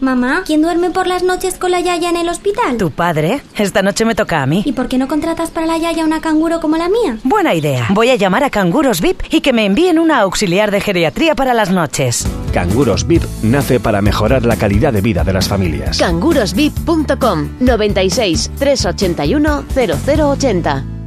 Mamá, ¿quién duerme por las noches con la yaya en el hospital? Tu padre. Esta noche me toca a mí. ¿Y por qué no contratas para la yaya una canguro como la mía? Buena idea. Voy a llamar a Canguros VIP y que me envíen una auxiliar de geriatría para las noches. Canguros VIP nace para mejorar la calidad de vida de las familias. Cangurosvip.com 96 381 0080